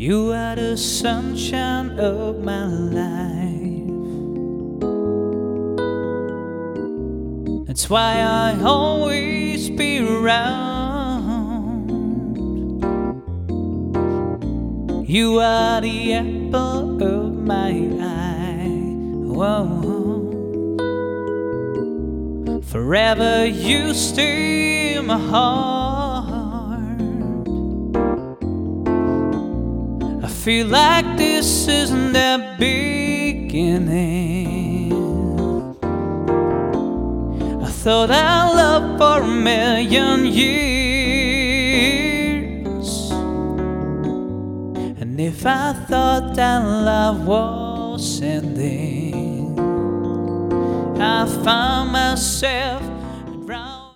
You are the sunshine of my life. That's why I always be around. You are the apple of my eye. Whoa. Forever you stay in my heart. Feel like this isn't the beginning. I thought I loved for a million years. And if I thought that love was ending, I found myself around.